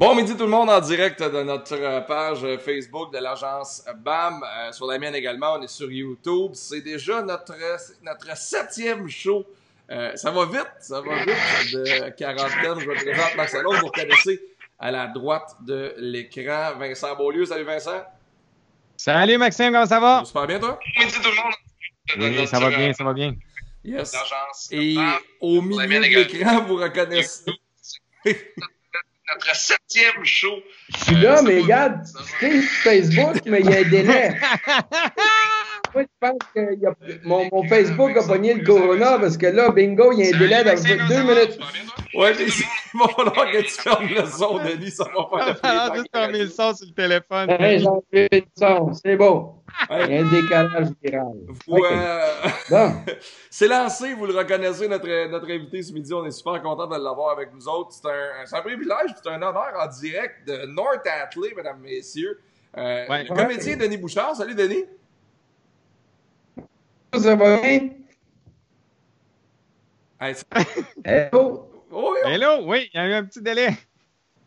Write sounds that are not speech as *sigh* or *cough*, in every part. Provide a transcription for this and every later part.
Bon midi tout le monde en direct de notre page Facebook de l'agence BAM. Euh, sur la mienne également, on est sur YouTube. C'est déjà notre, notre septième show. Euh, ça va vite, ça va vite de quarantaine. Je me présente Max Alon. Vous reconnaissez à la droite de l'écran Vincent Beaulieu. Salut Vincent. Salut Maxime, comment ça va? Super bien toi? Bon midi tout le monde. Oui, ça va bien, ça va bien. Yes. Et au milieu de l'écran, vous reconnaissez *laughs* notre septième show. Je suis là, mais regarde, tu sais, Facebook, mais il y a un délai. *laughs* Moi, je pense que y a, mon, mon, Facebook a pogné le Corona parce que là, bingo, il y a un délai de deux minutes. Ouais, mais il va falloir que tu fermes le son, Denis, ça va pas le Ah, juste fermer le son sur le téléphone. Hey, J'ai enlevé le son, c'est bon. Il y a un décalage viral. Vous, Ok. euh, Bon. *laughs* C'est lancé, vous le reconnaissez, notre, notre invité ce midi. On est super content de l'avoir avec nous autres. C'est un, un privilège, c'est un honneur en direct de North Atlee, mesdames, messieurs. Euh, Ouais. le comédien Denis Bouchard. Salut, Denis. Ça va bien? Hey, Hello? oh, oui, Hello, oui, il y a eu un petit délai.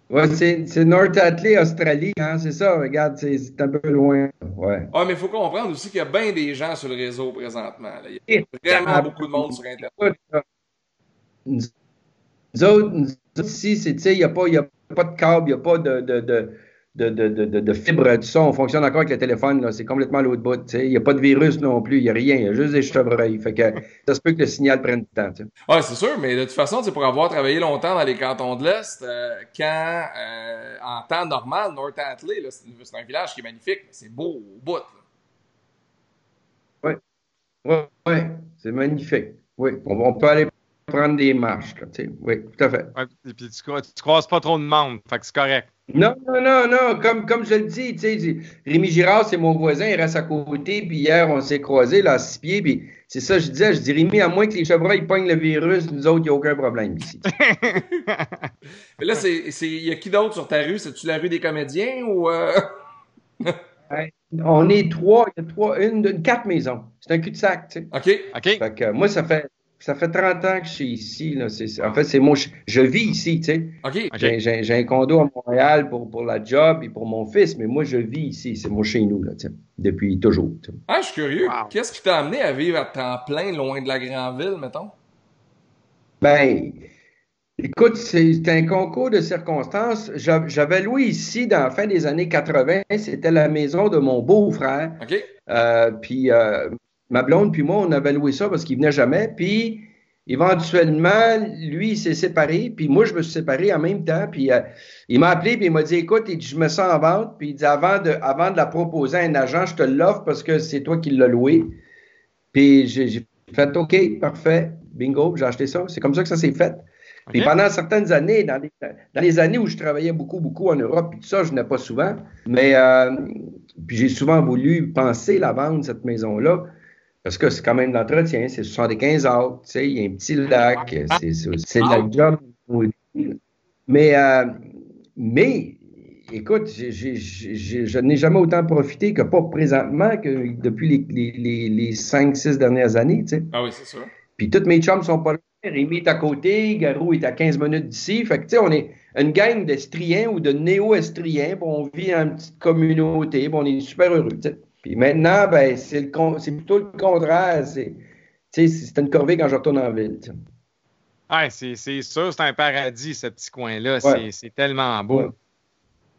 Ouais, c'est North Atlee, Australie, hein, c'est ça. Regarde, c'est un peu loin. Ouais. Ah, mais il faut comprendre aussi qu'il y a bien des gens sur le réseau présentement. là. Il y a vraiment beaucoup de monde sur Internet. Nous autres, nous autres ici, c'est, tu sais, il n'y a, a pas de câble, il n'y a pas de, de, de, de, de, de, de- de fibre, tout ça. On fonctionne encore avec le téléphone. C'est complètement à l'autre bout. Il n'y a pas de virus non plus, il n'y a rien. Il y a juste des chevreuils. Fait que *laughs* ça se peut que le signal prenne du temps. Ouais, c'est sûr, mais de toute façon, pour avoir travaillé longtemps dans les cantons de l'Est, euh, quand, euh, en temps normal, North Atlee, c'est un village qui est magnifique, c'est beau au bout. là. Ouais, ouais, c'est magnifique. Oui, on, on peut aller prendre des marches, là, tu sais. Oui, tout à fait. Ouais, et puis tu, cro- tu croises pas trop de monde, fait que c'est correct. Non, non, non, non, comme, comme je le dis, tu sais, j'ai- Rémi Girard, c'est mon voisin, il reste à côté, puis hier, on s'est croisés, là, à six pieds, puis c'est ça, je disais, je dis, Rémi, à moins que les chevreuils pognent le virus, nous autres, il n'y a aucun problème ici. *laughs* Mais là, c'est, c'est, il y a qui d'autre sur ta rue? C'est-tu la rue des comédiens ou, euh... *laughs* on est trois, il y a trois, une, une- quatre maisons. C'est un cul-de-sac, tu sais. OK. OK? Fait que moi, ça fait, ça fait 30 ans que je suis ici, là. C'est- c'est- en fait, c'est moi, je, je vis ici, tu sais. OK. OK. J'ai, j'ai- j'ai un condo à Montréal pour, pour la job et pour mon fils, mais moi, je vis ici. C'est mon chez nous, là, tu sais, depuis toujours. tu sais. Ah, je suis curieux. Wow. Qu'est-ce qui t'a amené à vivre à temps plein, loin de la grande ville, mettons? Ben, écoute, c'est un concours de circonstances. J'a- J'avais loué ici dans la fin des années 80. C'était la maison de mon beau-frère. OK? Euh, puis euh, ma blonde puis moi, on avait loué ça parce qu'il venait jamais. Puis éventuellement, lui, il s'est séparé. Puis moi, je me suis séparé en même temps. Puis euh, il m'a appelé puis il m'a dit, écoute, il dit, je me sens en vente. Puis il dit, avant de, avant de la proposer à un agent, je te l'offre parce que c'est toi qui l'as loué. Puis j'ai fait, OK, parfait, bingo, j'ai acheté ça. C'est comme ça que ça s'est fait. Puis pendant certaines années, dans les, dans les années où je travaillais beaucoup, beaucoup en Europe, puis tout ça, je n'ai pas souvent. Mais euh, puis j'ai souvent voulu penser la vendre, cette maison-là, parce que c'est quand même de l'entretien, c'est 75 heures, tu sais, il y a un petit lac, c'est c'est- la job. Mais, euh, mais écoute, j'ai- je n'ai jamais autant profité que pas présentement que depuis les, les, les, les 5-6 dernières années, tu sais. Ah oui, c'est sûr. Puis tous mes chums sont pas là. Rémi est à côté, Garou est à 15 minutes d'ici. Fait que, tu sais, on est une gang d'Estriens ou de néo-Estriens. on vit en petite communauté. on est super heureux, tu sais. Puis maintenant, ben, c'est le con- c'est plutôt le contraire. C'est, tu sais, c'est une corvée quand je retourne en ville. Ouais, c'est c'est sûr, c'est un paradis, ce petit coin-là. Ouais. C'est- C'est tellement beau. Ouais.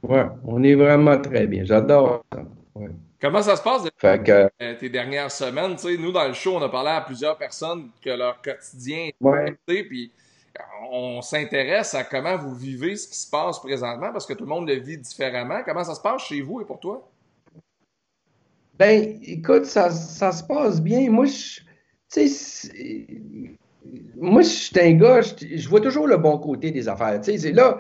Ouais, on est vraiment très bien. J'adore ça. Ouais. Comment ça se passe Fait que, euh, tes dernières semaines? Tu sais, nous, dans le show, on a parlé à plusieurs personnes que leur quotidien est ouais. affecté, puis on s'intéresse à comment vous vivez ce qui se passe présentement, parce que tout le monde le vit différemment. Comment ça se passe chez vous et pour toi? Ben, écoute, ça, se passe bien. Moi, je, sais, je suis un gars, je, vois toujours le bon côté des affaires. Tu là,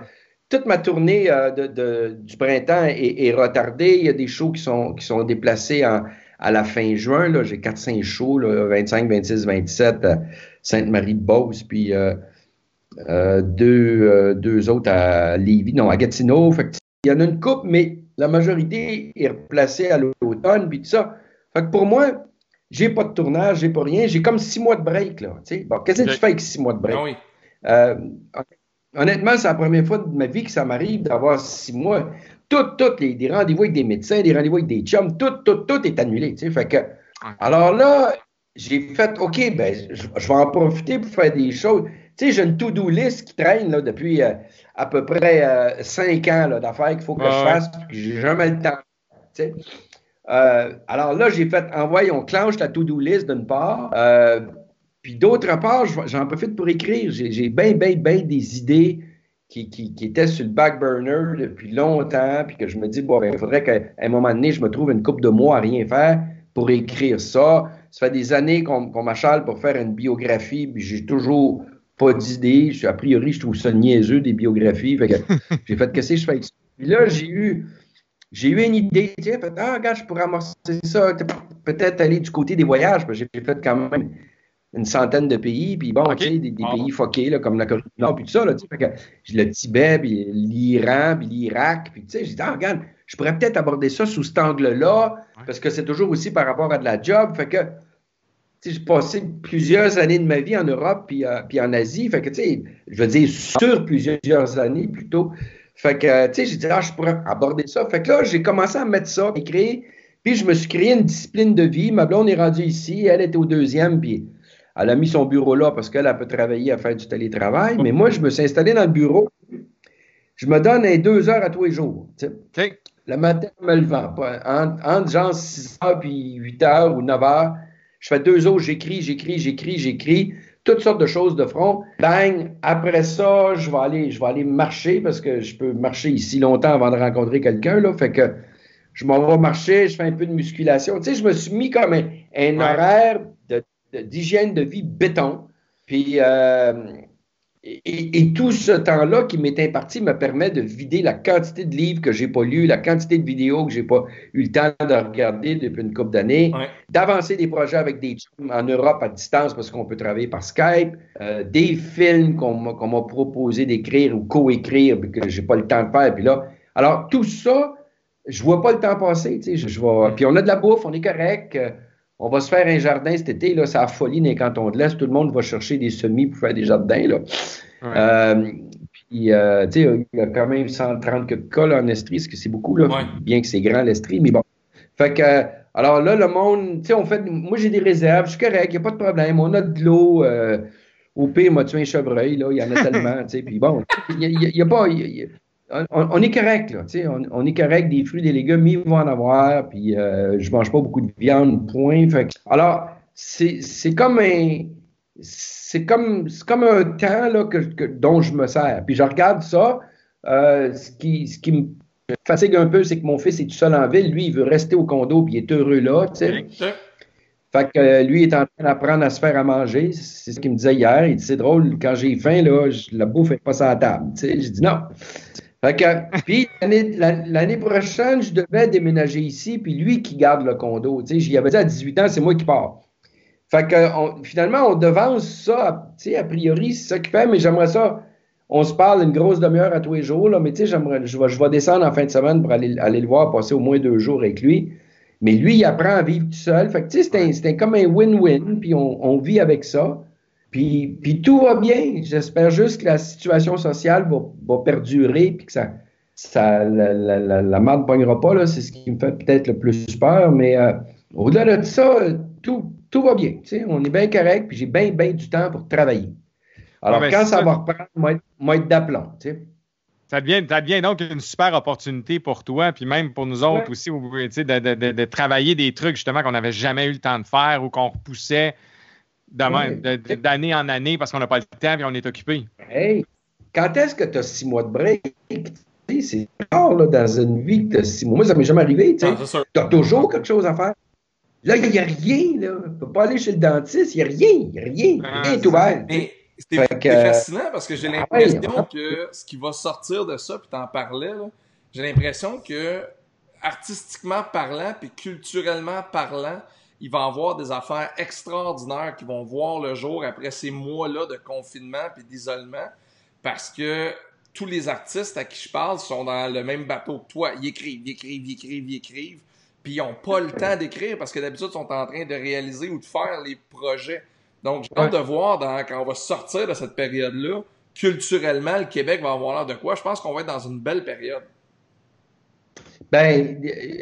toute ma tournée euh, du printemps est, retardée. Il y a des shows qui sont, qui sont déplacés à la fin juin. J'ai 4-5 shows, là, 25, 26, 27 à Sainte-Marie-de-Beauce, puis euh, euh, deux, deux autres à Lévis, non, à Gatineau. Il y en a une coupe, mais la majorité est replacée à l'automne, puis tout ça. Fait que pour moi, j'ai pas de tournage, j'ai pas rien. J'ai comme six mois de break, là. Bon, qu'est-ce que tu fais avec six mois de break? Ah oui. Euh, honnêtement, c'est la première fois de ma vie que ça m'arrive d'avoir six mois. Tout, tout, les, des rendez-vous avec des médecins, des rendez-vous avec des chums, tout, tout, tout est annulé. Tu sais, fait que, alors là, j'ai fait, OK, ben, je, je vais en profiter pour faire des choses. Tu sais, j'ai une to-do list qui traîne là, depuis euh, à peu près euh, cinq ans là, d'affaires qu'il faut que je fasse, puis que j'ai jamais le temps. tu sais. Euh, alors là, j'ai fait, envoyer, on clenche la to-do list d'une part, puis d'autre part, je- j'en profite pour écrire. J'ai j'ai bien, bien, bien des idées qui, qui, sur le back burner depuis longtemps, puis que je me dis, bon, ben, il faudrait qu'à un moment donné, je me trouve une couple de mois à rien faire pour écrire ça. Ça fait des années qu'on qu'on m'achale pour faire une biographie, puis j'ai toujours pas d'idée. A priori, je trouve ça niaiseux, des biographies. Fait que *laughs* j'ai fait, qu'est-ce que je fais avec ça? Puis là, j'ai eu, j'ai eu une idée. Fait, ah, regarde, je pourrais amorcer ça. Peut-être aller du côté des voyages, parce que j'ai fait quand même une centaine de pays, puis bon, Ok. tu sais, des, des Ah. pays foqués, là, comme la Corée du Nord, puis tout ça, là, tu sais, fait que le Tibet, puis l'Iran, puis l'Irak, puis tu sais, j'ai dit, ah, regarde, je pourrais peut-être aborder ça sous cet angle-là, parce que c'est toujours aussi par rapport à de la job, fait que, j'ai passé plusieurs années de ma vie en Europe, puis, euh, puis en Asie, fait que, tu sais, je veux dire, sur plusieurs années, plutôt, fait que, tu sais, j'ai dit, ah, je pourrais aborder ça, fait que là, j'ai commencé à mettre ça, écrire, puis je me suis créé une discipline de vie, ma blonde est rendue ici, elle était au deuxième, puis elle a mis son bureau là parce qu'elle elle peut travailler à faire du télétravail. Mais moi, je me suis installé dans le bureau. Je me donne deux heures à tous les jours. Le matin, en me levant. Entre, entre genre 6 heures puis 8 heures ou 9 heures, je fais deux heures, j'écris, j'écris, j'écris, j'écris. Toutes sortes de choses de front. Bang! Après ça, je vais aller, je vais aller marcher parce que je peux marcher ici longtemps avant de rencontrer quelqu'un. Là. Fait que je m'en vais marcher, je fais un peu de musculation. Tu sais, je me suis mis comme un, un Ouais. horaire de- de- d'hygiène de, vie béton. Puis, euh, et, et- tout ce temps-là qui m'est imparti me permet de vider la quantité de livres que j'ai pas lus, la quantité de vidéos que j'ai pas eu le temps de regarder depuis une couple d'années, Ouais. d'avancer des projets avec des chums en Europe à distance parce qu'on peut travailler par Skype, euh, des films qu'on m'a qu'on m'a proposé d'écrire ou co-écrire puis que j'ai pas le temps de faire. Puis là, alors tout ça, je vois pas le temps passer. Tu sais, je, je vois- Puis on a de la bouffe, on est correct. euh, on va se faire un jardin cet été, là, c'est la folie dans les cantons de l'Est. Tout le monde va chercher des semis pour faire des jardins. Là. Ouais. Euh, puis, euh, tu sais, il y a quand même 130 que- cas là, en Estrie, ce que c'est beaucoup, là, Ouais. bien que c'est grand l'Estrie, mais bon. Fait que, alors là, le monde, tu sais, on fait, moi j'ai des réserves, je suis correct, il n'y a pas de problème, on a de l'eau, euh, au pire, m'a tué un chevreuil, là, il y en a tellement, *laughs* tu sais, puis bon, il y a- pas, y a- on, on est correct, là, on, on est correct, des fruits, des légumes, ils vont en avoir, puis euh, je mange pas beaucoup de viande, point. Fait que- alors, c'est comme un, c'est comme, c'est comme un temps là, que, que- dont je me sers. Puis je regarde ça. euh, ce, qui, ce qui me fatigue un peu, c'est que mon fils est tout seul en ville. Lui, il veut rester au condo, puis il est heureux là. tu sais. Ok. Fait que euh, lui est en train d'apprendre à se faire à manger. C'est ce qu'il me disait hier. Il dit c'est drôle, quand j'ai faim, là, je- la bouffe n'est pas sur la table. J'ai dit non. Fait que, puis l'année la- l'année prochaine, je devais déménager ici, puis lui qui garde le condo. Tu sais, j'y avais dit à 18 ans, c'est moi qui pars. Fait que on- finalement, on devance ça, tu sais, a priori, c'est ça qu'il fait, mais j'aimerais ça. On se parle une grosse demi-heure à tous les jours, là, mais tu sais, j'aimerais, je vais, je vais descendre en fin de semaine pour aller, aller le voir, passer au moins deux jours avec lui. Mais lui, il apprend à vivre tout seul. Fait que, tu sais, un- comme un win-win, puis on, on vit avec ça. Puis, puis tout va bien. J'espère juste que la situation sociale va, va perdurer, puis que ça, ça, la, la, la, la marde ne pognera pas. là. C'est ce qui me fait peut-être le plus peur. Mais euh, au-delà de ça, tout, tout va bien. On est bien correct, puis j'ai bien, bien du temps pour travailler. Alors, Ouais, ben, quand ça, ça. va reprendre, moi, être, moi être d'aplomb. Ça devient, ça devient donc une super opportunité pour toi, puis même pour nous autres Ouais. aussi, de, de- de- de travailler des trucs justement qu'on n'avait jamais eu le temps de faire ou qu'on repoussait de même- Ouais. de- de- d'année en année parce qu'on n'a pas le temps et on est occupé. Hey, quand est-ce que tu as six mois de break? Tu sais, C'est rare là, dans une vie que tu as six mois. Moi, ça m'est jamais arrivé. tu. Tu as toujours quelque chose à faire. Là, il n'y a rien. Là. Tu ne peux pas aller chez le dentiste. Il n'y a rien. Il n'y a rien. Ah, Rien est ouvert. Mais c'est que- fascinant parce que j'ai Ah l'impression ouais. que ce qui va sortir de ça, puis t'en parlais, là, j'ai l'impression que artistiquement parlant, puis culturellement parlant, il va y avoir des affaires extraordinaires qui vont voir le jour après ces mois-là de confinement puis d'isolement, parce que tous les artistes à qui je parle sont dans le même bateau que toi. Ils écrivent, ils écrivent, ils écrivent, ils écrivent, puis ils n'ont pas le temps d'écrire parce que d'habitude, ils sont en train de réaliser ou de faire les projets. Donc, j'ai hâte de voir dans- quand on va sortir de cette période-là, culturellement, le Québec va avoir l'air de quoi? Je pense qu'on va être dans une belle période. Ben,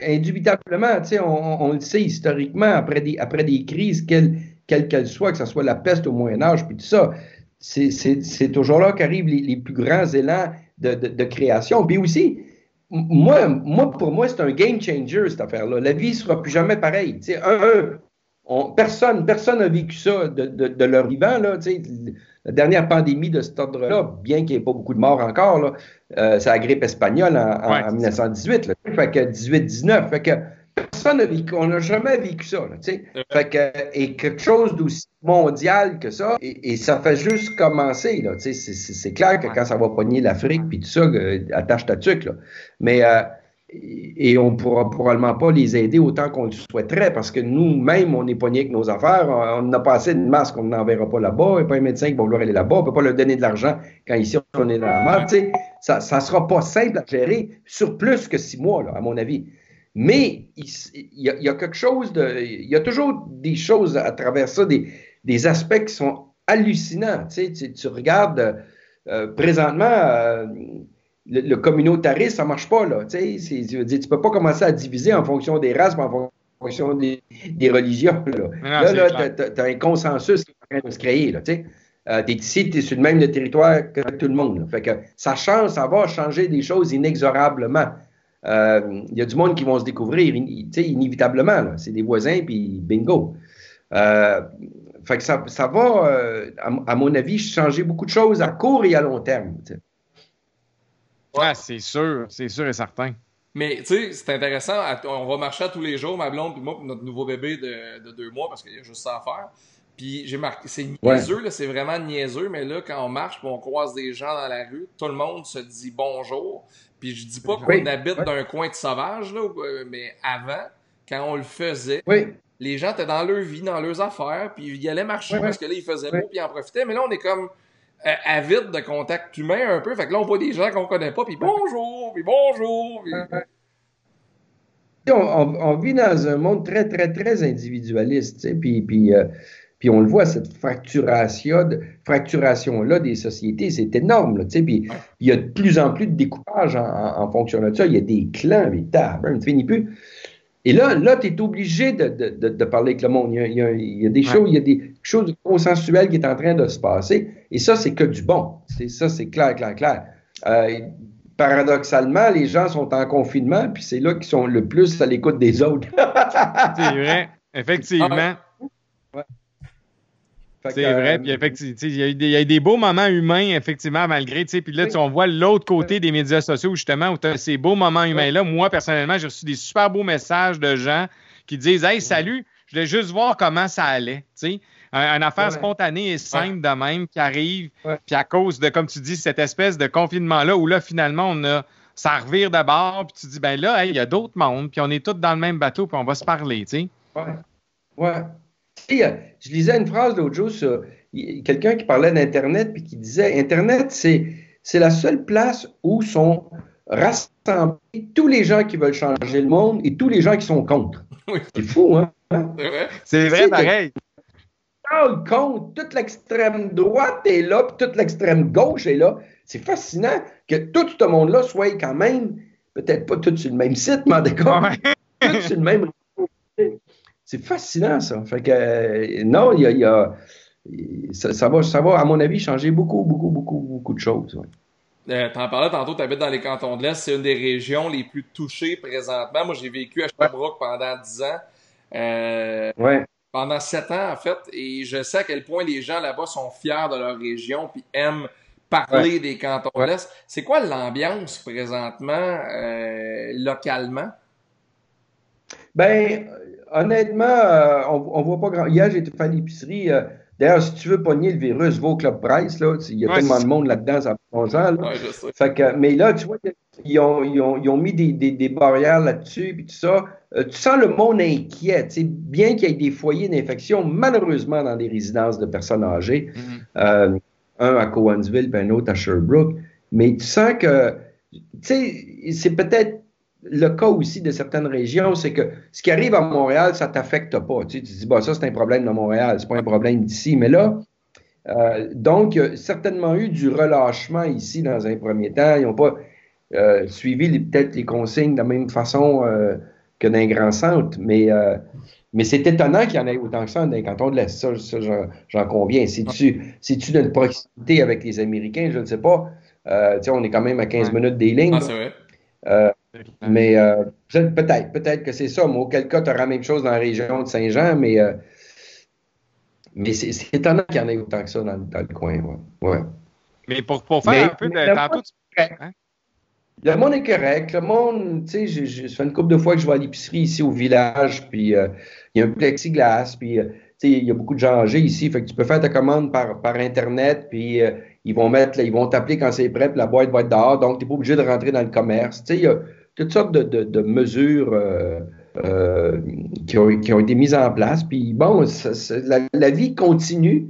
indubitablement, tu sais, on, on, le sait historiquement, après des, après des crises, quelles qu'elles soient, que ce soit la peste au Moyen Âge, puis tout ça, c'est toujours là qu'arrivent les, les, plus grands élans de, de, création. Puis aussi, moi, moi, pour moi, c'est un game changer, cette affaire-là. La vie ne sera plus jamais pareille. Un, un personne personne n'a vécu ça de, de, de, leur vivant. Là, la dernière pandémie de cet ordre-là, bien qu'il n'y ait pas beaucoup de morts encore, là, euh, c'est la grippe espagnole en, Ouais. en 1918. Là, fait que 18-19. Fait que personne n'a vécu, on n'a jamais vécu ça. Là, fait que, et quelque chose d'aussi mondial que ça, et, et ça fait juste commencer. Là, c'est, c'est, c'est clair que quand ça va pogner l'Afrique, puis tout ça, attache ta tuque. Là. Mais euh, et on ne pourra probablement pas les aider autant qu'on le souhaiterait parce que nous-mêmes, on est pognés avec nos affaires. On n'a pas assez de masques, on n'enverra pas là-bas. Il n'y a pas un médecin qui va vouloir aller là-bas. On ne peut pas leur donner de l'argent quand ici, on est dans la merde. Tu sais, ça ne sera pas simple à gérer sur plus que six mois, à mon avis. Mais il, y a, quelque chose de. Il y a toujours des choses à travers ça, des, aspects qui sont hallucinants. Tu regardes euh, présentement. Euh, le, le, communautarisme, ça marche pas, là. Tu tu tu peux pas commencer à diviser en fonction des races, mais en fonction des, des religions, là. Non, là, là, t'as as un consensus qui est en train de se créer, là, tu sais. Euh, t'es ici, t'es sur le même territoire que tout le monde, là. Fait que ça change, ça va changer des choses inexorablement. Il euh, y a du monde qui vont se découvrir, tu inévitablement, C'est des voisins, puis bingo. Euh, fait que ça, ça va, à, à, mon avis, changer beaucoup de choses à court et à long terme, t'sais. Ouais, c'est sûr, c'est sûr et certain. Mais tu sais, c'est intéressant. On va marcher à tous les jours, ma blonde puis moi, pour notre nouveau bébé de, de deux mois, parce qu'il y a juste ça à faire. Puis j'ai marqué, c'est niaiseux, ouais. c'est vraiment niaiseux, mais là, quand on marche puis on croise des gens dans la rue, tout le monde se dit bonjour. Puis je dis pas qu'on oui. habite oui. d'un coin de sauvage, là, mais avant, quand on le faisait, oui. les gens étaient dans leur vie, dans leurs affaires, puis ils allaient marcher parce que là, il faisait beau, puis ils en profitaient. Mais là, on est comme euh, avide de contact humain un peu. Fait que là, on voit des gens qu'on connaît pas, puis bonjour, puis bonjour. On, on, on, vit dans un monde très, très, très individualiste, puis, puis, euh, puis on le voit, cette fracturation, fracturation-là des sociétés, c'est énorme, là, puis il y a de plus en plus de découpage en, en, en fonction de ça. Il y a des clans, mais tabarn, tu finis plus. Et là, là tu es obligé de, de, de, parler avec le monde. Il y a, il y a, il y a des choses, il y a des choses consensuelles qui est en train de se passer. Et ça, c'est que du bon. C'est ça, c'est clair, clair, clair. Euh, paradoxalement, les gens sont en confinement, puis c'est là qu'ils sont le plus à l'écoute des autres. *laughs* c'est vrai, effectivement. Ouais. C'est euh, vrai, puis effectivement, il y, a eu des, il y a eu des beaux moments humains, effectivement, malgré, tu sais, puis là, on voit l'autre côté des médias sociaux, justement, où tu as ces beaux moments humains-là. Moi, personnellement, j'ai reçu des super beaux messages de gens qui disent « Hey, salut, je voulais juste voir comment ça allait, tu sais. » Une affaire ouais. spontanée et simple de même qui arrive, puis à cause de, comme tu dis, cette espèce de confinement-là, où là, finalement, on a ça revire de bord, puis tu dis, ben là, il hey, y a d'autres mondes, puis on est tous dans le même bateau, puis on va se parler, tu sais. Ouais. Ouais. Je lisais une phrase l'autre jour sur quelqu'un qui parlait d'Internet puis qui disait Internet, c'est, c'est la seule place où sont rassemblés tous les gens qui veulent changer le monde et tous les gens qui sont contre. C'est fou, hein? C'est vrai, pareil. Parle contre, toute l'extrême droite est là, puis toute l'extrême gauche est là. C'est fascinant que tout ce monde-là soit quand même, peut-être pas tous sur le même site, mais d'accord, ouais. *laughs* tous sur le même c'est fascinant, ça. Fait que, euh, non, il y a, y a ça, ça, va, ça va, à mon avis, changer beaucoup, beaucoup, beaucoup, beaucoup de choses. Ouais. Euh, T'en parlais tantôt, tu habites dans les cantons de l'Est, c'est une des régions les plus touchées présentement. Moi, j'ai vécu à Sherbrooke pendant 10 ans. Euh, ouais. Pendant 7 ans, en fait, et je sais à quel point les gens là-bas sont fiers de leur région puis aiment parler ouais. des cantons de l'Est. C'est quoi l'ambiance présentement, euh, localement? Ben, honnêtement, euh, on, on voit pas grand. Hier, j'ai fait l'épicerie. Euh, D'ailleurs, si tu veux pogner le virus, va au Club Price. Là. Il y a ouais, tellement de monde là-dedans, ça prend Là. Ouais, fait que, mais là, tu vois, ils ont, ils ont, ils ont mis des, des, des barrières là-dessus, puis tout ça. Euh, tu sens le monde inquiet. sais, bien qu'il y ait des foyers d'infection, malheureusement, dans des résidences de personnes âgées, mm -hmm. un à Cowansville, puis un autre à Sherbrooke. Mais tu sens que, tu sais, c'est peut-être le cas aussi de certaines régions, c'est que ce qui arrive à Montréal, ça t'affecte pas. Tu, sais, tu dis, bah, ça, c'est un problème de Montréal, c'est pas un problème d'ici. Mais là, Euh, donc, il y a certainement eu du relâchement ici dans un premier temps. Ils n'ont pas euh, suivi peut-être les consignes de la même façon euh, que dans un grand centre, mais, mais c'est étonnant qu'il y en ait autant que ça dans les cantons de l'Est. Ça, ça j'en conviens. C'est-tu c'est d'une proximité avec les Américains? Je ne sais pas. on est quand même à 15 minutes des lignes. Ah, mais peut-être, peut-être que c'est ça. Mais auquel cas, tu auras la même chose dans la région de Saint-Jean, mais mais c'est étonnant qu'il y en ait autant que ça dans, le coin. Ouais. Mais pour, pour faire un peu de. Tantôt, hein? Le monde est correct. Le monde, tu sais, ça fait une couple de fois que je vais à l'épicerie ici au village, puis euh, il y a un plexiglas, puis euh, tu sais, il y a beaucoup de gens âgés ici. Fait que tu peux faire ta commande par, par Internet, puis euh, ils vont mettre, ils vont t'appeler quand c'est prêt, puis la boîte va être dehors. Donc, tu n'es pas obligé de rentrer dans le commerce. Tu sais, il y a toutes sortes de, de, de mesures euh, qui, ont, qui, ont, été mises en place. Puis bon, la, vie continue,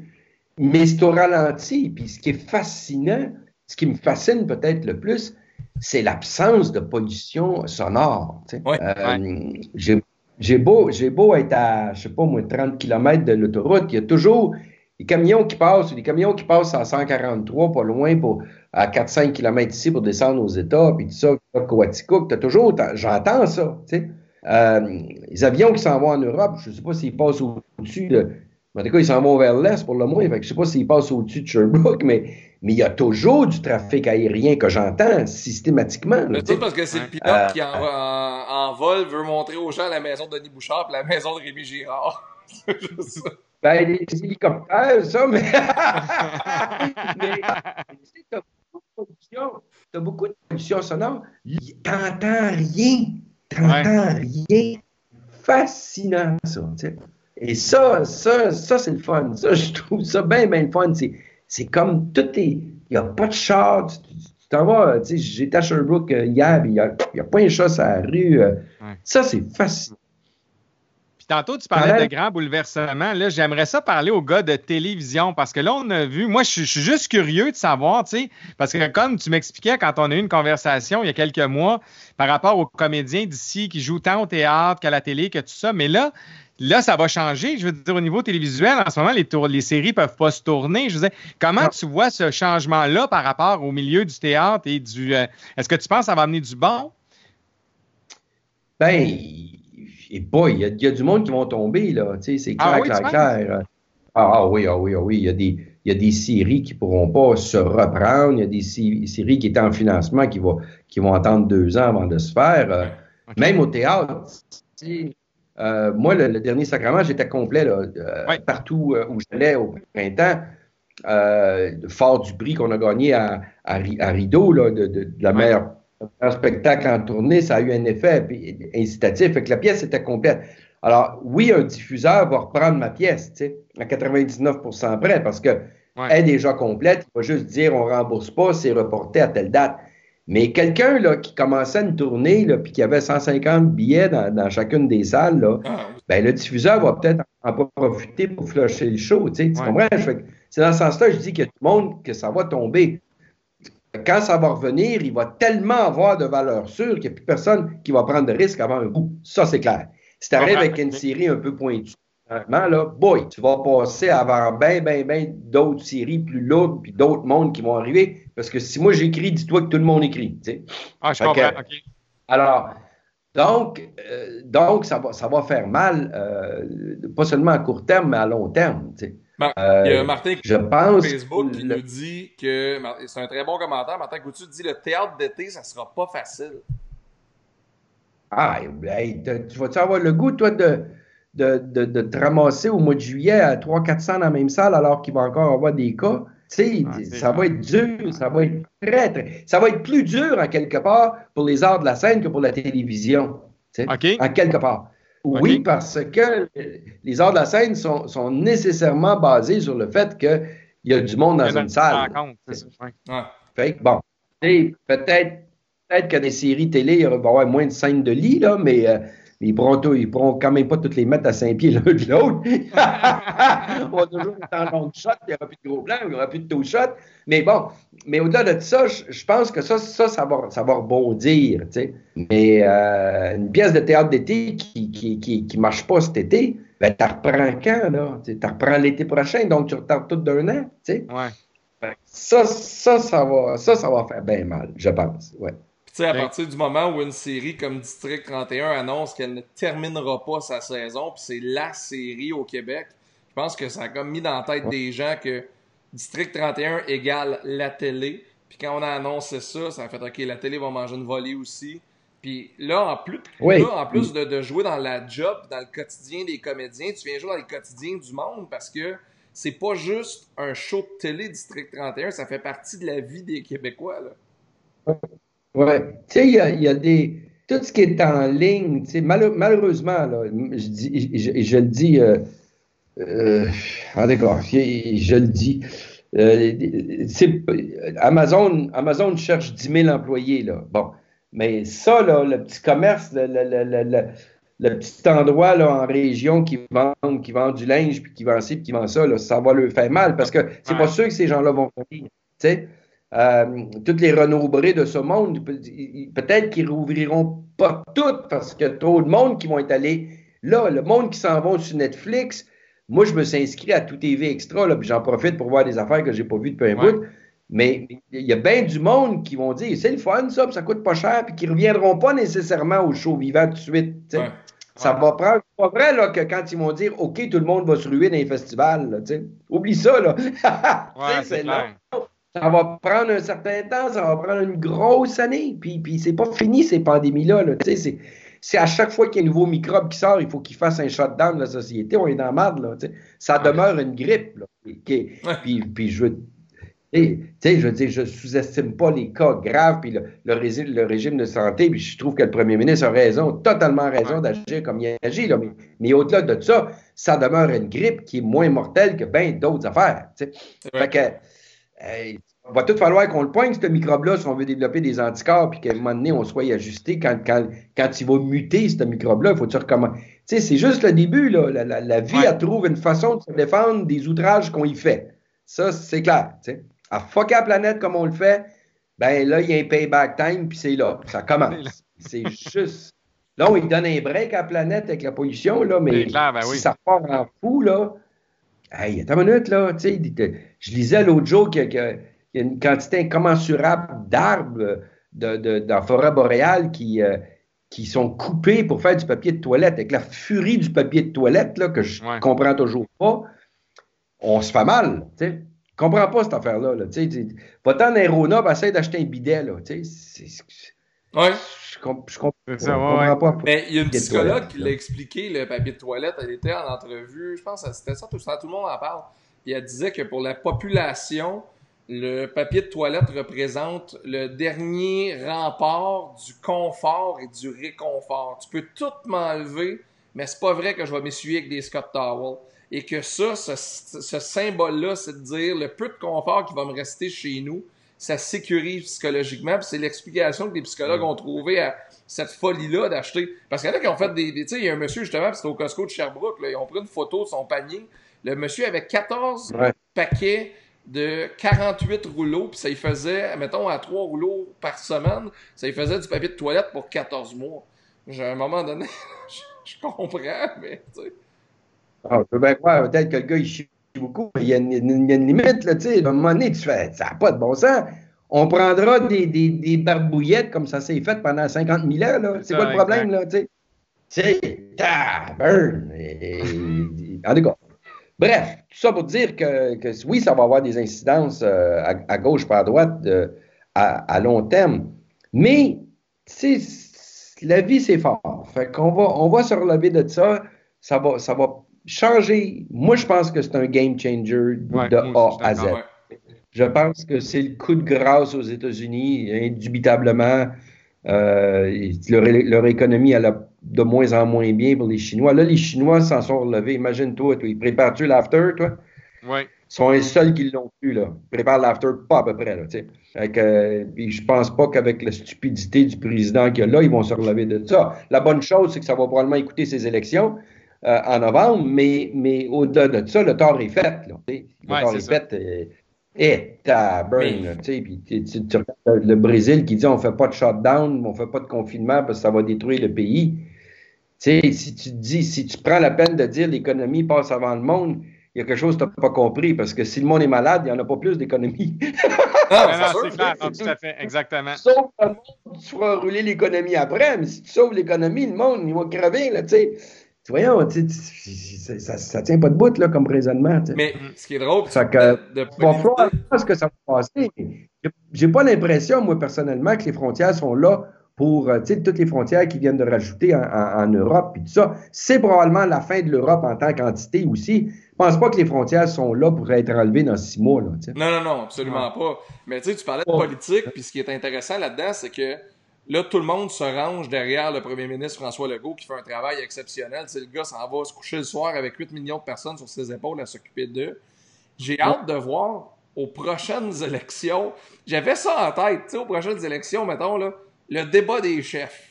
mais c'est au ralenti. Puis ce qui est fascinant, ce qui me fascine peut-être le plus, c'est l'absence de pollution sonore. Euh, j'ai beau, beau être à, je sais pas moi, 30 km de l'autoroute, il y a toujours des camions qui passent, des camions qui passent à 143, pas loin, pour, à 4-5 km ici pour descendre aux États, puis tout ça, as toujours, j'entends ça, tu sais. Euh, les avions qui s'en vont en Europe, je ne sais pas s'ils passent au-dessus de. En tout cas, ils s'en vont vers l'est pour le moins. je ne sais pas s'ils passent au-dessus de Sherbrooke, mais, mais il y a toujours du trafic aérien que j'entends systématiquement. C'est parce que c'est le pilote qui en, en, vol veut montrer aux gens la maison de Denis Bouchard et la maison de Rémi Girard. *laughs* ben, les hélicoptères, ça, mais. *laughs* *laughs* mais tu as beaucoup de pollution. Sonore. T'entends rien. T'entends rien. Fascinant, ça. Et ça, ça, ça c'est le fun. Ça, je trouve ça bien, bien fun. C'est comme tout est. Il n'y a pas de chat. Tu t'en vas, j'étais à Sherbrooke euh, hier, il n'y a, a, pas un chat sur la rue. Euh. Ça, c'est fascinant. Tantôt, tu parlais de grands bouleversements. Là, j'aimerais ça parler aux gars de télévision parce que là, on a vu. Moi, je, suis juste curieux de savoir, tu sais, parce que comme tu m'expliquais quand on a eu une conversation il y a quelques mois par rapport aux comédiens d'ici qui jouent tant au théâtre qu'à la télé, que tout ça, mais là, Là, ça va changer. Je veux dire, au niveau télévisuel, en ce moment, les, les séries ne peuvent pas se tourner. Je veux dire, comment tu vois ce changement-là par rapport au milieu du théâtre et du. Euh, est-ce que tu penses que ça va amener du bon? Ben, et pas, il y, a du monde qui vont tomber, là. Tu sais, c'est ah clair, clair, clair. Ah, ah, oui, ah oui, ah oui. Il y, a des, il y a des séries qui ne pourront pas se reprendre. Il y a des séries qui étaient en financement qui, vont, qui vont attendre deux ans avant de se faire. Euh, même au théâtre. Euh, moi, le, dernier sacrement, j'étais complet là, euh, partout où j'allais au printemps. fort du prix qu'on a gagné à, à, Rideau, là, de, de, la meilleure un spectacle en tournée, ça a eu un effet incitatif. Fait que la pièce était complète. Alors, oui, un diffuseur va reprendre ma pièce, tu sais, à 99% près, parce qu'elle est déjà complète. Il va juste dire on rembourse pas, c'est reporté à telle date. Mais quelqu'un là, qui commençait une tournée, là, puis qui avait 150 billets dans, chacune des salles, là, ah, ben, le diffuseur va peut-être en profiter pour flusher le show. Tu, sais, comprends? C'est dans ce sens-là que je dis a tout le monde que ça va tomber quand ça va revenir, il va tellement avoir de valeur sûre qu'il n'y a plus personne qui va prendre de risques avant un coup. Ça, c'est clair. Si tu arrives avec une série un peu pointue, là, boy, tu vas passer à avoir bien, bien, bien d'autres séries plus lourdes puis d'autres mondes qui vont arriver. Parce que si moi j'écris, dis-toi que tout le monde écrit. Ah, je comprends. Alors, donc, euh, donc ça, va, ça va faire mal, euh, pas seulement à court terme, mais à long terme. Euh, il y a Martin je pense Facebook qui nous dit que c'est un très bon commentaire. Martin Coutu dit le théâtre d'été, ça sera pas facile. Ah, tu vas-tu avoir le goût, toi, de, de, de, te ramasser au mois de juillet à 300-400 dans la même salle alors qu'il va encore avoir des cas? Ça va être dur, ça va être très, très. Ça va être plus dur en quelque part pour les arts de la scène que pour la télévision. En quelque part. Oui, parce que les arts de la scène sont, nécessairement basés sur le fait qu'il y a du monde dans une salle. Fait bon, peut-être peut-être que des séries télé, il va y avoir moins de scènes de lit, là, mais euh, ils pourront, ils pourront quand même pas toutes les mettre à cinq pieds l'un de l'autre. *laughs* On va toujours être en long shot, il n'y aura plus de gros plans, il n'y aura plus de taux shot. Mais bon, mais au-delà de ça, je, pense que ça, ça, ça va, ça va rebondir. Mais euh, une pièce de théâtre d'été qui qui, qui, qui, marche pas cet été, Ben, tu reprends quand, là? Tu reprends l'été prochain, donc tu retardes tout d'un an? Ouais. Ça, ça, ça va, ça, ça va faire bien mal, je pense, ouais. Tu sais, à partir du moment où une série comme District 31 annonce qu'elle ne terminera pas sa saison, puis c'est la série au Québec, je pense que ça a comme mis dans la tête des gens que District 31 égale la télé. Puis quand on a annoncé ça, ça a fait OK, la télé va manger une volée aussi. Puis là, en plus, là, en plus de, de, jouer dans la job, dans le quotidien des comédiens, tu viens jouer dans le quotidien du monde parce que c'est pas juste un show de télé District 31, ça fait partie de la vie des Québécois. Là. Ouais. Tu sais, il y a, y a, des. Tout ce qui est en ligne, tu sais, malheureusement, là, je, dis, je, je le dis. Euh, euh, ah d'accord, je le dis. Euh, Amazon, Amazon cherche 10 000 employés. Là. Bon. Mais ça, là, le petit commerce, le, le, le, le, petit endroit là, en région qui vend, qui vend du linge, puis qui vend ci, puis qui vend ça, là, ça va leur faire mal parce que c'est pas sûr que ces gens-là vont venir. Euh, toutes les Renaud-Bré de ce monde, peut-être qu'ils rouvriront pas toutes parce que trop de monde qui vont être allés là. Le monde qui s'en va sur Netflix, moi, je me suis inscrit à tout TV Extra, là, puis j'en profite pour voir des affaires que j'ai pas vues depuis un bout. Mais il y a bien du monde qui vont dire c'est le fun, ça, puis ça coûte pas cher, puis qui reviendront pas nécessairement au show vivant tout de suite. Ça va prendre. C'est pas vrai là, que quand ils vont dire OK, tout le monde va se ruer dans les festivals, là, oublie ça. Là. *laughs* c'est Ça va prendre un certain temps, ça va prendre une grosse année. Puis, puis c'est pas fini ces pandémies-là. Là, c'est c'est à chaque fois qu'il y a un nouveau microbe qui sort, il faut qu'il fasse un shutdown de la société. On est dans la merde, là. Ça demeure une grippe. Là, puis, puis je veux je veux dire, je sous-estime pas les cas graves, puis le, le, régime, le, régime, de santé, puis je trouve que le premier ministre a raison, totalement raison d'agir comme il agit. Là, mais, mais au-delà de ça, ça demeure une grippe qui est moins mortelle que bien d'autres affaires. Fait que, il va tout falloir qu'on le poigne, ce microbe-là, si on veut développer des anticorps, puis qu'à un moment donné, on soit ajusté quand, quand, quand il va muter, ce microbe-là. Il faut dire comment. Tu sais, c'est juste le début, là. La, la, la vie, elle trouve une façon de se défendre des outrages qu'on y fait. Ça, c'est clair. Tu sais. À fucker la planète comme on le fait, ben là, il y a un payback time, puis c'est là. Ça commence. C'est juste. Là, on lui donne un break à la planète avec la pollution, là, mais clair, ben oui. si ça part en fou, là. Hey, attends une minute, là. Tu sais, je lisais l'autre jour que. que il y a une quantité incommensurable d'arbres de, de, dans la forêt boréale qui, euh, qui sont coupés pour faire du papier de toilette. Avec la furie du papier de toilette, là, que je comprends toujours pas, on se fait mal. Tu sais. Je comprends pas cette affaire-là. Là. Tu sais, va-t'en essaye d'acheter un bidet. Là. Tu sais, ouais. Je, comp je, comp je comprends pas. Mais il y a une psychologue qui l'a expliqué, le papier de toilette. Elle était en entrevue, je pense que c'était ça, tout, ça, tout le monde en parle. Puis elle disait que pour la population, le papier de toilette représente le dernier rempart du confort et du réconfort. Tu peux tout m'enlever, mais c'est pas vrai que je vais m'essuyer avec des Scott Towels. Et que ça, ce, ce symbole-là, c'est de dire le peu de confort qui va me rester chez nous, ça sécurise psychologiquement. c'est l'explication que les psychologues ont trouvé à cette folie-là d'acheter. Parce qu'il y en a qui ont fait des. tu sais, il y a un monsieur justement, c'était au Costco de Sherbrooke, là, ils ont pris une photo de son panier. Le monsieur avait 14 paquets de 48 rouleaux, puis ça y faisait, mettons, à 3 rouleaux par semaine, ça y faisait du papier de toilette pour 14 mois. J'ai à un moment donné, *laughs* je, comprends, mais tu sais. Ah, je peux bien croire, peut-être que le gars, il chie beaucoup, mais il y a une, limite, là, tu sais. À un moment donné, tu fais, ça n'a pas de bon sens. On prendra des, des, des barbouillettes comme ça s'est fait pendant 50 000 ans, là. C'est quoi le problème, là, tu sais? Sais, burn. En tout cas. Bref, tout ça pour dire que, que, oui, ça va avoir des incidences euh, à, à, gauche par à droite euh, à, à, long terme. Mais, tu sais, la vie, c'est fort. Fait qu'on va, on va se relever de ça. Ça va, ça va changer. Moi, je pense que c'est un game changer ouais, de A à Z. Je pense que c'est le coup de grâce aux États-Unis, indubitablement. Euh, leur, leur, économie, elle a de moins en moins bien pour les Chinois. Là, les Chinois s'en sont relevés. Imagine-toi, toi, ils préparent-tu l'after, toi? Oui. Ils sont les seuls qui l'ont pu, là. Ils préparent l'after pas à peu près, là, tu sais. Euh, je pense pas qu'avec la stupidité du président qu'il y a là, ils vont se relever de ça. La bonne chose, c'est que ça va probablement écouter ces élections euh, en novembre, mais, mais au-delà de ça, le tort est fait, là. Le ouais, tort est, est fait. Euh, et tu sais, puis tu, tu, regardes le Brésil qui dit on fait pas de shutdown, on fait pas de confinement parce que ça va détruire le pays Tu sais, si tu dis, si tu prends la peine de dire l'économie passe avant le monde, il y a quelque chose que tu n'as pas compris, parce que si le monde est malade, il n'y en a pas plus d'économie. *laughs* Ah, c'est clair, non, tout à fait, exactement. Sauf le monde, tu feras rouler l'économie après, mais si tu sauves l'économie, le monde, il va crever, là, tu sais. Voyons, tu sais, ça, ça tient pas de bout, là, comme raisonnement. T'sais. Mais ce qui est drôle, c'est que, de, de falloir ce que ça va passer. J'ai pas l'impression, moi, personnellement, que les frontières sont là pour euh, toutes les frontières qui viennent de rajouter en, en, en Europe, puis tout ça. C'est probablement la fin de l'Europe en tant qu'entité aussi. Je pense pas que les frontières sont là pour être enlevées dans six mois. Là, non, non, non, absolument pas. Mais tu sais, tu parlais de politique, puis ce qui est intéressant là-dedans, c'est que là, tout le monde se range derrière le premier ministre François Legault qui fait un travail exceptionnel. T'sais, le gars s'en va se coucher le soir avec 8 millions de personnes sur ses épaules à s'occuper d'eux. J'ai hâte de voir aux prochaines élections. J'avais ça en tête, tu sais, aux prochaines élections, mettons, là, le débat des chefs.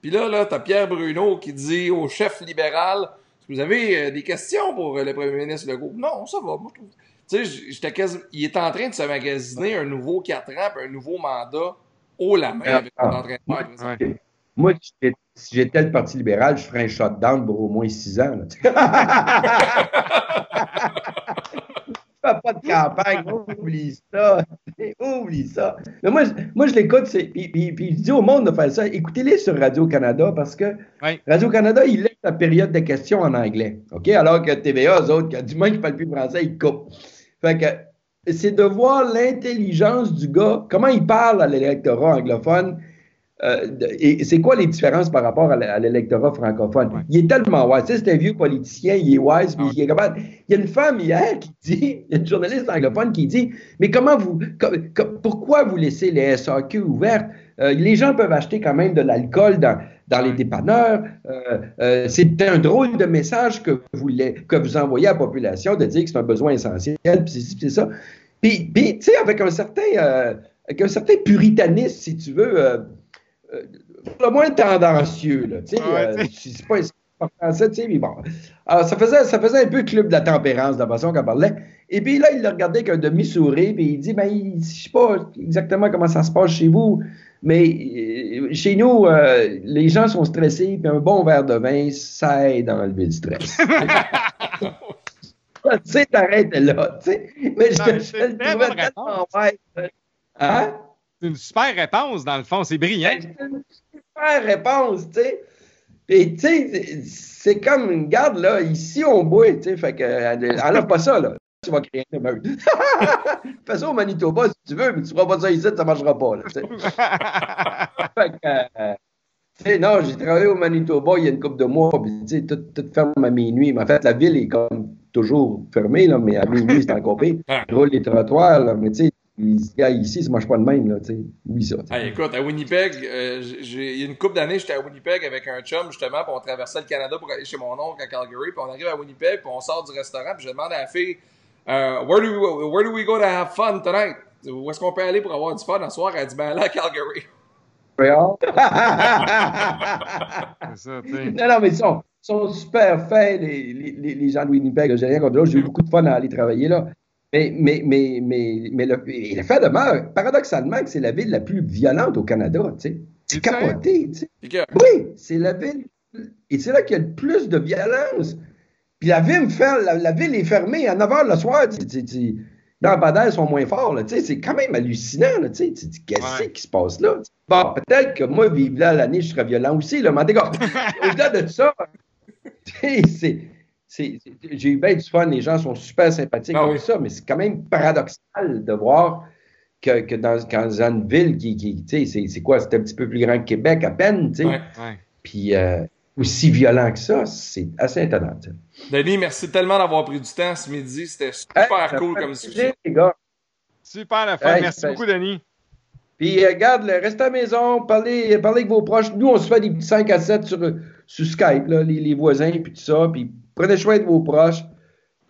Puis là, là, t'as Pierre Bruno qui dit au chef libéral Vous avez euh, des questions pour euh, le premier ministre Legault Non, ça va, moi, je trouve. Tu sais, j'étais quasi... il est en train de se magasiner un nouveau 4 ans puis un nouveau mandat haut la main avec ah, train de faire. Ouais. Moi, si j'étais le Parti libéral, je ferais un shutdown pour au moins 6 ans. *laughs* pas de campagne, oublie ça. oublie ça. Mais moi, moi je l'écoute, puis, puis, puis, je dis au monde de faire ça. Écoutez-les sur Radio-Canada parce que oui. Radio-Canada, il laisse la période de questions en anglais. OK? Alors que TVA, eux autres, du moins qui ne parlent plus français, ils coupent. Fait que c'est de voir l'intelligence du gars, comment il parle à l'électorat anglophone. Euh, et c'est quoi les différences par rapport à l'électorat francophone? Ouais. Il est tellement wise. C'est un vieux politicien, il est wise, puis il est capable. Il y a une femme hier qui dit, il y a une journaliste anglophone qui dit, mais comment vous, pourquoi vous laissez les SAQ ouvertes? Euh, les gens peuvent acheter quand même de l'alcool dans, dans les dépanneurs. Euh, euh, c'est un drôle de message que vous, que vous envoyez à la population de dire que c'est un besoin essentiel, puis c'est ça. Puis, puis tu sais, avec un certain, euh, avec un certain puritanisme, si tu veux, le moins tendancieux, là, tu sais, ouais, c'est pas français, tu sais, mais bon. Alors, ça faisait, ça faisait un peu club de la tempérance, de la façon qu'on parlait. Et puis là, il le regardait avec un demi-sourire, puis il dit, ben, je sais pas exactement comment ça se passe chez vous, mais euh, chez nous, euh, les gens sont stressés, puis un bon verre de vin, ça aide à enlever le stress. *laughs* tu sais, t'arrêtes là, tu sais. Mais je, Non, je, le trouvais tellement bête. Hein? C'est une super réponse, dans le fond. C'est brillant. Ben, C'est une super réponse, tu sais. Puis, tu sais, c'est- comme une garde, là, ici, on boit, tu sais, fait que, euh, enlève pas ça, là. Tu vas créer une émeute. *laughs* Fais ça au Manitoba si tu veux, mais tu feras pas ça ici, ça marchera pas, là. *laughs* Fait que, euh, non, j'ai travaillé au Manitoba il y a une couple de mois, puis tu sais, tout, tout ferme à minuit. Mais en fait, la ville est comme toujours fermée, là, mais à minuit, c'est encore pire. *laughs* Je roule les trottoirs, là, mais tu sais, ici, ça marche pas de même, là, tu sais. Oui, ça. écoute, à Winnipeg, euh, il y a une couple d'années, j'étais à Winnipeg avec un chum, justement, puis on traversait le Canada pour aller chez mon oncle à Calgary, puis on arrive à Winnipeg, puis on sort du restaurant, puis je demande à la fille, euh, where, do we, where do we go to have fun tonight? Où est-ce qu'on peut aller pour avoir du fun ce soir? Elle dit, ben là, à Calgary? Montréal. *laughs* C'est ça, tu sais. non, non, mais ils sont, sont super faits, les, les, les gens de Winnipeg. J'ai rien contre eux. J'ai eu beaucoup de fun à aller travailler là. Mais, mais, mais, mais, mais le, le fait demeure, paradoxalement, que c'est la ville la plus violente au Canada. tu sais. C'est capoté. tu sais. Oui, c'est la ville. Et c'est là qu'il y a le plus de violence. Puis la ville, ferme- la, la ville est fermée à 9 h le soir. Les lampadaires sont moins forts. C'est quand même hallucinant. là, tu sais. Tu dis, Qu'est-ce Ouais. qui se passe là? Bon, peut-être que moi, vivre là l'année, je serais violent aussi. Là, mais *laughs* au-delà de ça, c'est. J'ai eu bien du fun, les gens sont super sympathiques Ah oui. ça, mais c'est quand même paradoxal de voir que, que dans, dans une ville qui, c'est- c'est quoi, c'est un petit peu plus grand que Québec à peine, tu sais, Ouais. Ouais. puis euh, aussi violent que ça, c'est assez étonnant. Denis, merci tellement d'avoir pris du temps ce midi. C'était super cool comme discussion. les gars. Super fun. Hey, Merci ben- beaucoup, Denis. Puis, euh, regarde, restez à la maison, parlez, parlez avec vos proches. Nous, on se fait des petits 5 à 7 sur, sur Skype, là, les, les voisins, puis tout ça. Puis, prenez soin de vos proches.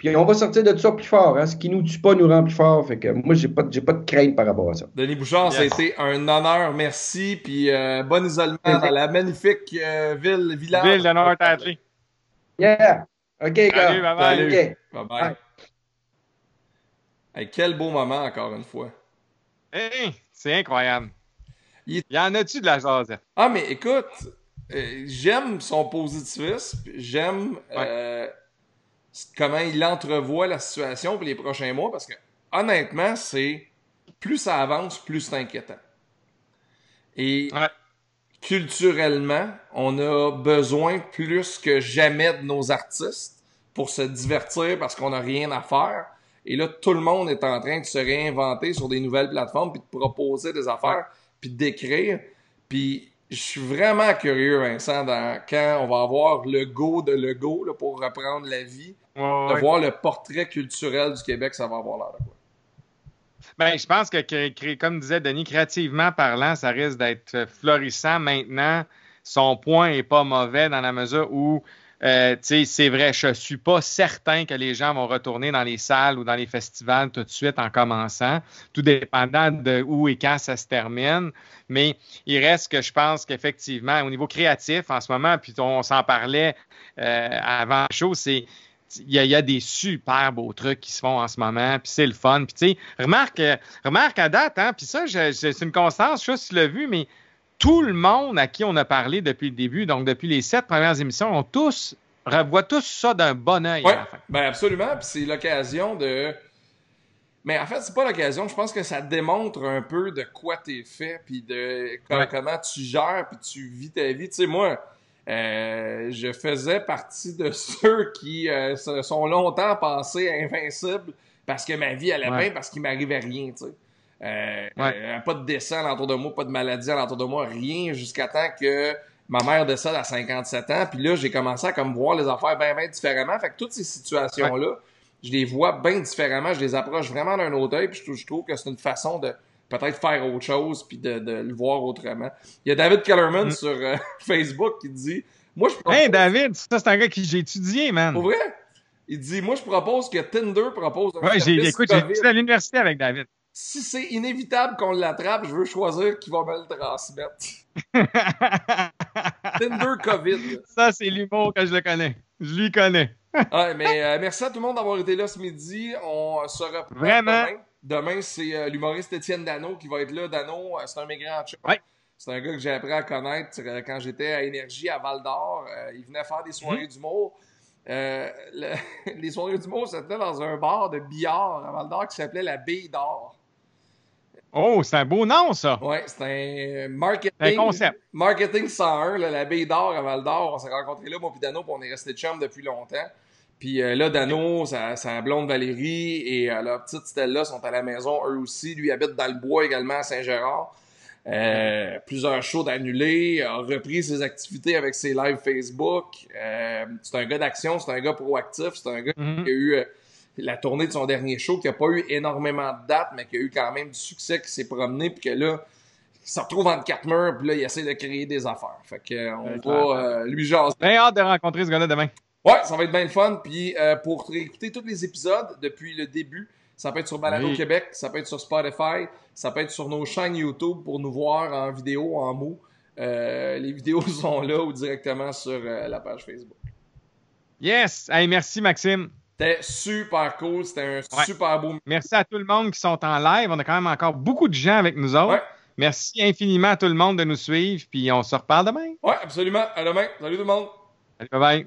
Puis, on va sortir de ça plus fort. Hein. Ce qui nous tue pas nous rend plus fort. Fait que moi, j'ai pas, pas de crainte par rapport à ça. Denis Bouchard, ça a Yes. été un honneur. Merci. Puis euh, bon isolement dans la magnifique euh, ville, village. Ville de North-Atlee. Yeah! OK, gars. Salut, bye bye. Salut. OK. Bye bye. Bye. Hey, quel beau moment, encore une fois. Hey, c'est incroyable. Il- Il y en a-tu de la jasette? Ah, mais écoute, euh, j'aime son positivisme, j'aime euh, comment il entrevoit la situation pour les prochains mois, parce que honnêtement, c'est plus ça avance, plus c'est inquiétant. Et culturellement, on a besoin plus que jamais de nos artistes pour se divertir parce qu'on n'a rien à faire. Et là, tout le monde est en train de se réinventer sur des nouvelles plateformes, puis de proposer des affaires, puis d'écrire. Puis je suis vraiment curieux, Vincent, dans, quand on va avoir le go de le go pour reprendre la vie, de voir le portrait culturel du Québec, ça va avoir l'air de quoi. Ben, je pense que, comme disait Denis, créativement parlant, ça risque d'être florissant. Maintenant, son point n'est pas mauvais dans la mesure où, euh, c'est vrai, je ne suis pas certain que les gens vont retourner dans les salles ou dans les festivals tout de suite en commençant, tout dépendant de où et quand ça se termine. Mais il reste que je pense qu'effectivement, au niveau créatif, en ce moment, puis on s'en parlait euh, avant la chose, c'est il y, a des super beaux trucs qui se font en ce moment, puis c'est le fun. Puis tu sais, remarque, remarque à date, hein, puis ça, c'est une constance, je sais pas si tu l'as vu, mais tout le monde à qui on a parlé depuis le début, donc depuis les sept premières émissions, ont tous revoient tous ça d'un bon oeil. Oui, ben absolument. Puis c'est l'occasion de. Mais en fait, c'est pas l'occasion. Je pense que ça démontre un peu de quoi t'es fait, puis de comment tu gères, puis tu vis ta vie. Tu sais, moi, euh, je faisais partie de *laughs* ceux qui euh, se sont longtemps passés invincibles parce que ma vie allait bien, parce qu'il m'arrivait rien, tu sais. Euh, euh, pas de décès alentour de moi, pas de maladie alentour de moi, rien jusqu'à temps que ma mère décède à 57 ans. Puis là, j'ai commencé à comme voir les affaires bien, bien différemment. Fait que toutes ces situations-là, je les vois bien différemment, je les approche vraiment d'un autre œil, puis je trouve que c'est une façon de peut-être faire autre chose puis de, le voir autrement. Il y a David Kellerman mm. sur euh, *laughs* Facebook qui dit moi je propose... Hey David, ça c'est un gars qui j'ai étudié, man. Pour vrai? Il dit moi je propose que Tinder propose un Ouais, j'ai écoute, j'ai étudié à l'université avec David. Si c'est inévitable qu'on l'attrape, je veux choisir qui va me le transmettre. *laughs* Tinder COVID. Ça c'est l'humour que je le connais. Je lui connais. *laughs* ouais, mais euh, merci à tout le monde d'avoir été là ce midi. On se reprend Vraiment? Demain, c'est euh, l'humoriste Étienne Dano qui va être là. Dano, euh, c'est un migrant C'est un gars que j'ai appris à connaître quand j'étais à Énergie à Val d'Or. il venait faire des soirées du d'humour. *laughs* les soirées d'humour, c'était dans un bar de billard à Val d'Or qui s'appelait la Bille d'Or. Oh, c'est un beau nom, ça. Oui, c'est un marketing. Un concept. Marketing 101, la Bille d'Or à Val d'Or. On s'est rencontrés là, moi et Dano, puis on est resté chum depuis longtemps. Puis euh, là, Dano, sa, blonde Valérie et euh, la petite Stella sont à la maison, eux aussi. Lui habite dans le bois également à Saint-Gérard. Euh, plusieurs shows annulés, a repris ses activités avec ses lives Facebook. c'est un gars d'action, c'est un gars proactif, c'est un gars mm-hmm. qui a eu la tournée de son dernier show, qui a pas eu énormément de dates, mais qui a eu quand même du succès, qui s'est promené, puis que là, il se retrouve entre quatre murs, puis là, il essaie de créer des affaires. Fait que on va lui jaser. Bien hâte de rencontrer ce gars-là demain. Ouais, ça va être bien le fun. Puis euh, pour écouter tous les épisodes depuis le début, ça peut être sur Balado Québec, ça peut être sur Spotify, ça peut être sur nos chaînes YouTube pour nous voir en vidéo, en mots. Euh, les *laughs* vidéos sont là ou directement sur euh, la page Facebook. Yes! Hey, merci Maxime. C'était super cool, c'était un super beau. Merci à tout le monde qui sont en live. On a quand même encore beaucoup de gens avec nous autres. Merci infiniment à tout le monde de nous suivre, puis on se reparle demain. Ouais, absolument. À demain. Salut tout le monde. Allez, bye bye.